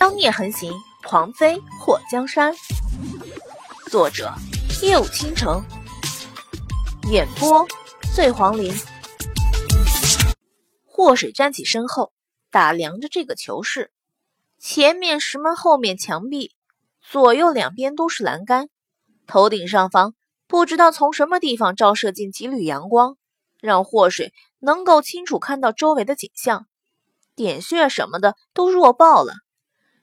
妖孽横行，狂妃祸江山。作者：夜舞倾城，演播：醉黄林。祸水站起身后，打量着这个囚室。前面石门后面墙壁，左右两边都是栏杆。头顶上方，不知道从什么地方照射进几缕阳光，让祸水能够清楚看到周围的景象。点穴什么的都弱爆了。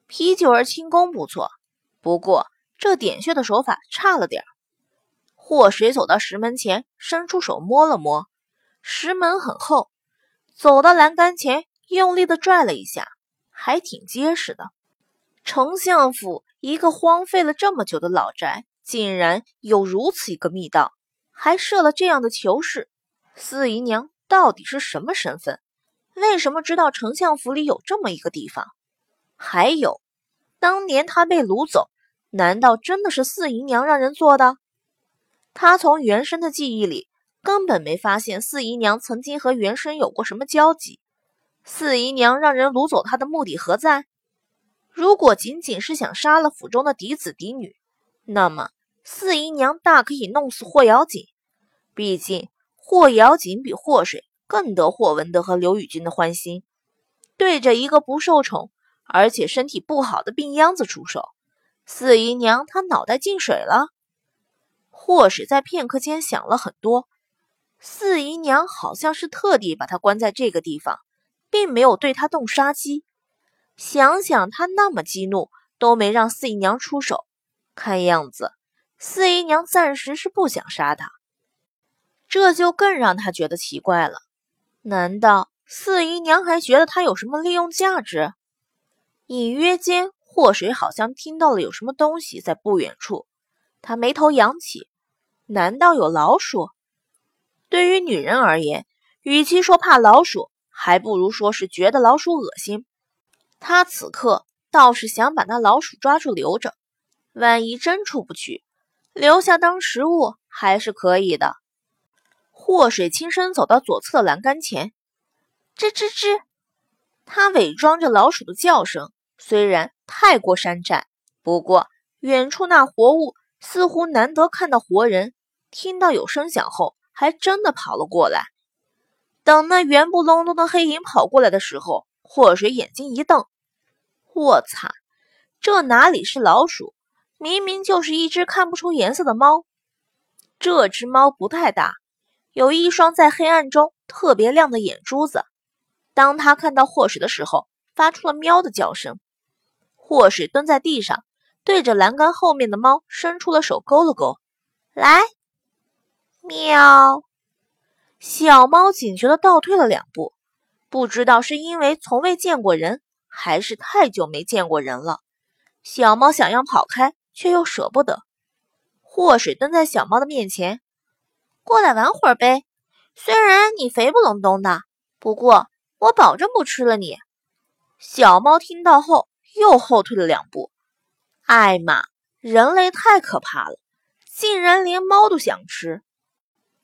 啤酒儿轻功不错，不过这点穴的手法差了点儿。祸水走到石门前，伸出手摸了摸，石门很厚。走到栏杆前，用力的拽了一下，还挺结实的。丞相府一个荒废了这么久的老宅，竟然有如此一个密道，还设了这样的囚室。四姨娘到底是什么身份？为什么知道丞相府里有这么一个地方？还有。当年他被掳走，难道真的是四姨娘让人做的？他从原生的记忆里根本没发现四姨娘曾经和原生有过什么交集。四姨娘让人掳走他的目的何在？如果仅仅是想杀了府中的嫡子嫡女，那么四姨娘大可以弄死霍瑶锦。毕竟霍瑶锦比霍水更得霍文德和刘宇君的欢心。对着一个不受宠。而且身体不好的病秧子出手，四姨娘她脑袋进水了。或是在片刻间想了很多，四姨娘好像是特地把她关在这个地方，并没有对她动杀机。想想她那么激怒，都没让四姨娘出手，看样子四姨娘暂时是不想杀她。这就更让他觉得奇怪了，难道四姨娘还觉得他有什么利用价值？隐约间，祸水好像听到了有什么东西在不远处。他眉头扬起，难道有老鼠？对于女人而言，与其说怕老鼠，还不如说是觉得老鼠恶心。他此刻倒是想把那老鼠抓住留着，万一真出不去，留下当食物还是可以的。祸水轻身走到左侧栏杆前，吱吱吱。他伪装着老鼠的叫声，虽然太过山寨，不过远处那活物似乎难得看到活人，听到有声响后，还真的跑了过来。等那圆不隆咚的黑影跑过来的时候，祸水眼睛一瞪：“我擦，这哪里是老鼠？明明就是一只看不出颜色的猫。这只猫不太大，有一双在黑暗中特别亮的眼珠子。”当他看到祸水的时候，发出了喵的叫声。祸水蹲在地上，对着栏杆后面的猫伸出了手，勾了勾，来，喵。小猫警觉的倒退了两步，不知道是因为从未见过人，还是太久没见过人了。小猫想要跑开，却又舍不得。祸水蹲在小猫的面前，过来玩会儿呗。虽然你肥不隆咚的，不过。我保证不吃了你。小猫听到后又后退了两步。艾玛，人类太可怕了，竟然连猫都想吃。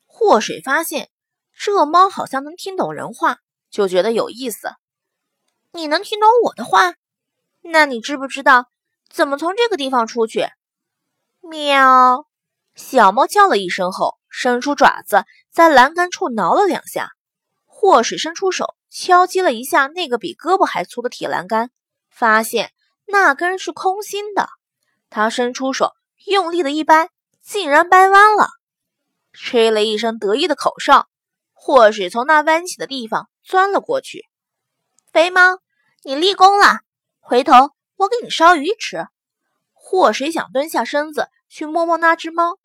祸水发现这猫好像能听懂人话，就觉得有意思。你能听懂我的话？那你知不知道怎么从这个地方出去？喵！小猫叫了一声后，伸出爪子在栏杆处挠了两下。祸水伸出手。敲击了一下那个比胳膊还粗的铁栏杆，发现那根是空心的。他伸出手，用力的一掰，竟然掰弯了。吹了一声得意的口哨，祸水从那弯起的地方钻了过去。肥猫，你立功了，回头我给你烧鱼吃。祸水想蹲下身子去摸摸那只猫，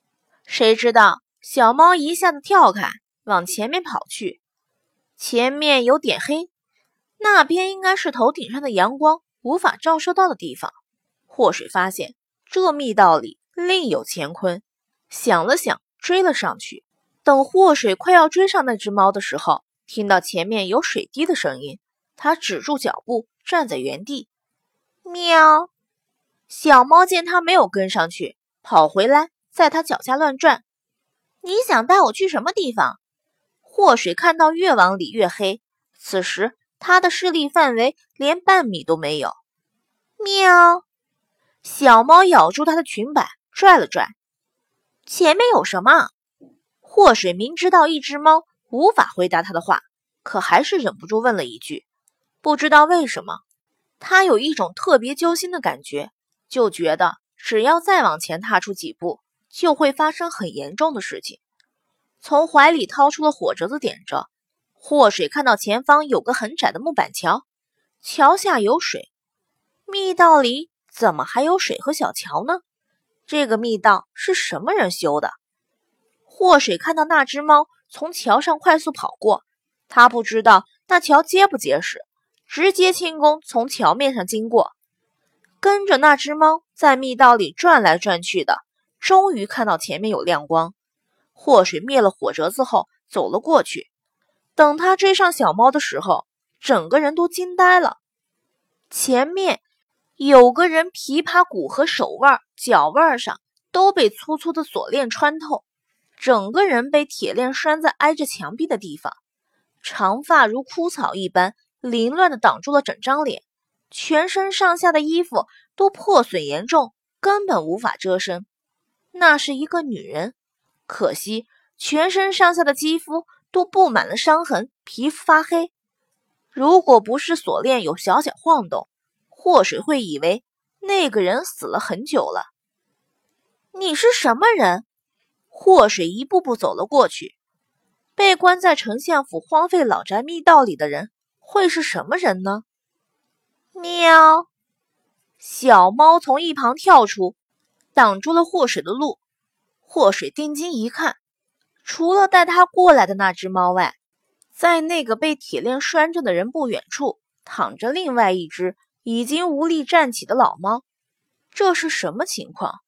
谁知道小猫一下子跳开，往前面跑去。前面有点黑，那边应该是头顶上的阳光无法照射到的地方。祸水发现这密道里另有乾坤，想了想，追了上去。等祸水快要追上那只猫的时候，听到前面有水滴的声音，他止住脚步，站在原地。喵！小猫见他没有跟上去，跑回来，在他脚下乱转。你想带我去什么地方？祸水看到越往里越黑，此时他的视力范围连半米都没有。喵！小猫咬住它的裙摆，拽了拽。前面有什么？祸水明知道一只猫无法回答他的话，可还是忍不住问了一句。不知道为什么，他有一种特别揪心的感觉，就觉得只要再往前踏出几步，就会发生很严重的事情。从怀里掏出了火折子，点着。祸水看到前方有个很窄的木板桥，桥下有水。密道里怎么还有水和小桥呢？这个密道是什么人修的？祸水看到那只猫从桥上快速跑过，他不知道那桥结不结实，直接轻功从桥面上经过，跟着那只猫在密道里转来转去的，终于看到前面有亮光。祸水灭了火折子后，走了过去。等他追上小猫的时候，整个人都惊呆了。前面有个人，琵琶骨和手腕、脚腕上都被粗粗的锁链穿透，整个人被铁链拴在挨着墙壁的地方，长发如枯草一般凌乱的挡住了整张脸，全身上下的衣服都破损严重，根本无法遮身。那是一个女人。可惜，全身上下的肌肤都布满了伤痕，皮肤发黑。如果不是锁链有小小晃动，祸水会以为那个人死了很久了。你是什么人？祸水一步步走了过去。被关在丞相府荒废老宅密道里的人会是什么人呢？喵！小猫从一旁跳出，挡住了祸水的路。祸水定睛一看，除了带他过来的那只猫外，在那个被铁链拴着的人不远处，躺着另外一只已经无力站起的老猫。这是什么情况？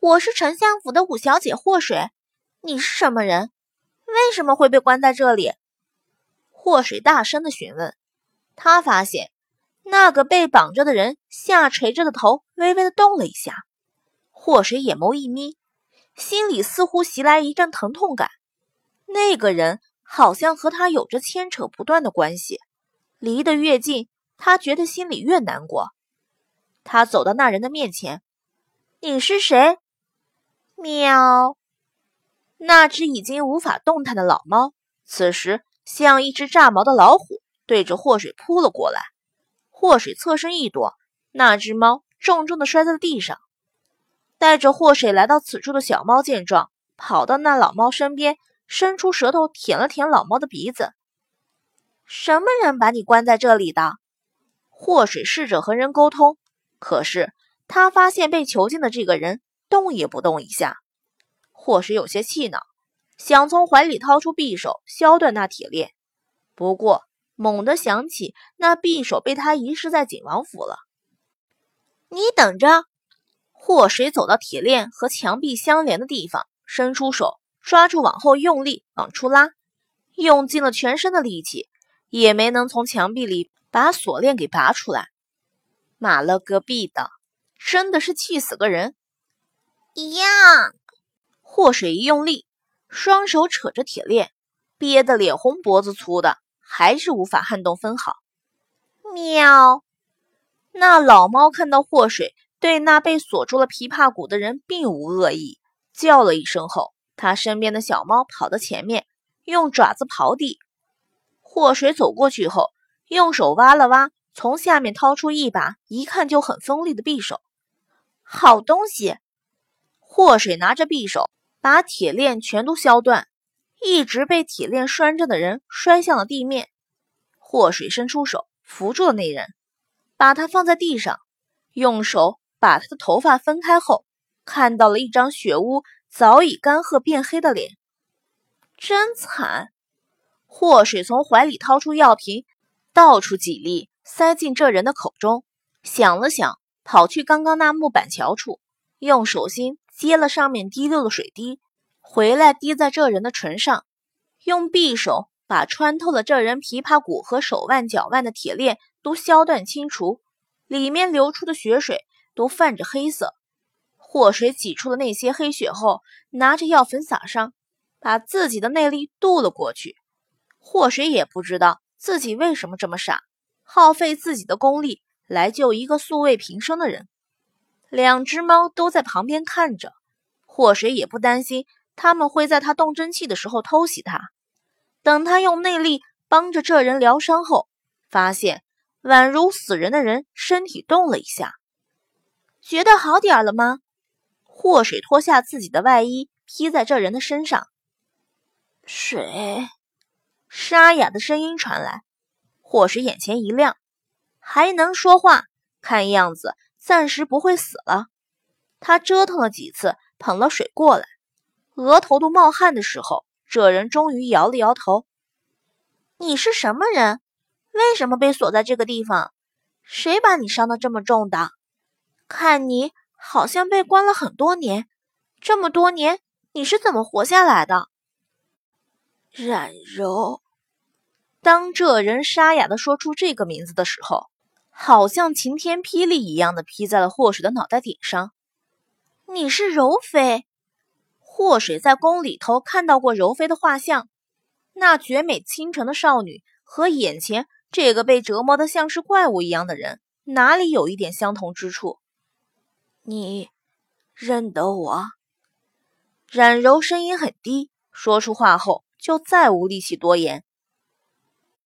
我是丞相府的五小姐祸水，你是什么人？为什么会被关在这里？祸水大声的询问。他发现那个被绑着的人下垂着的头微微的动了一下。祸水眼眸一眯。心里似乎袭来一阵疼痛感，那个人好像和他有着牵扯不断的关系，离得越近，他觉得心里越难过。他走到那人的面前：“你是谁？”喵。那只已经无法动弹的老猫，此时像一只炸毛的老虎，对着祸水扑了过来。祸水侧身一躲，那只猫重重的摔在了地上。带着祸水来到此处的小猫见状，跑到那老猫身边，伸出舌头舔了舔老猫的鼻子。什么人把你关在这里的？祸水试着和人沟通，可是他发现被囚禁的这个人动也不动一下。祸水有些气恼，想从怀里掏出匕首削断那铁链，不过猛地想起那匕首被他遗失在景王府了。你等着。祸水走到铁链和墙壁相连的地方，伸出手抓住，往后用力往出拉，用尽了全身的力气，也没能从墙壁里把锁链给拔出来。马了个逼的，真的是气死个人！呀！祸水一用力，双手扯着铁链，憋得脸红脖子粗的，还是无法撼动分毫。喵！那老猫看到祸水。对那被锁住了琵琶骨的人并无恶意，叫了一声后，他身边的小猫跑到前面，用爪子刨地。祸水走过去后，用手挖了挖，从下面掏出一把一看就很锋利的匕首。好东西！祸水拿着匕首，把铁链全都削断，一直被铁链拴着的人摔向了地面。祸水伸出手扶住了那人，把他放在地上，用手。把他的头发分开后，看到了一张血污、早已干涸变黑的脸，真惨。祸水从怀里掏出药瓶，倒出几粒，塞进这人的口中。想了想，跑去刚刚那木板桥处，用手心接了上面滴溜的水滴，回来滴在这人的唇上，用匕首把穿透了这人琵琶骨和手腕、脚腕的铁链都削断清除，里面流出的血水。都泛着黑色，祸水挤出了那些黑血后，拿着药粉撒上，把自己的内力渡了过去。祸水也不知道自己为什么这么傻，耗费自己的功力来救一个素未平生的人。两只猫都在旁边看着，祸水也不担心他们会在他动真气的时候偷袭他。等他用内力帮着这人疗伤后，发现宛如死人的人身体动了一下，觉得好点了吗？祸水脱下自己的外衣披在这人的身上。水，沙哑的声音传来，祸水眼前一亮，还能说话，看样子暂时不会死了。他折腾了几次，捧了水过来，额头都冒汗的时候。这人终于摇了摇头：“你是什么人？为什么被锁在这个地方？谁把你伤得这么重的？看你好像被关了很多年，这么多年你是怎么活下来的？”冉柔。当这人沙哑的说出这个名字的时候，好像晴天霹雳一样的劈在了祸水的脑袋顶上。“你是柔妃？”祸水在宫里头看到过柔妃的画像，那绝美倾城的少女和眼前这个被折磨的像是怪物一样的人，哪里有一点相同之处？你认得我？冉柔声音很低，说出话后就再无力气多言。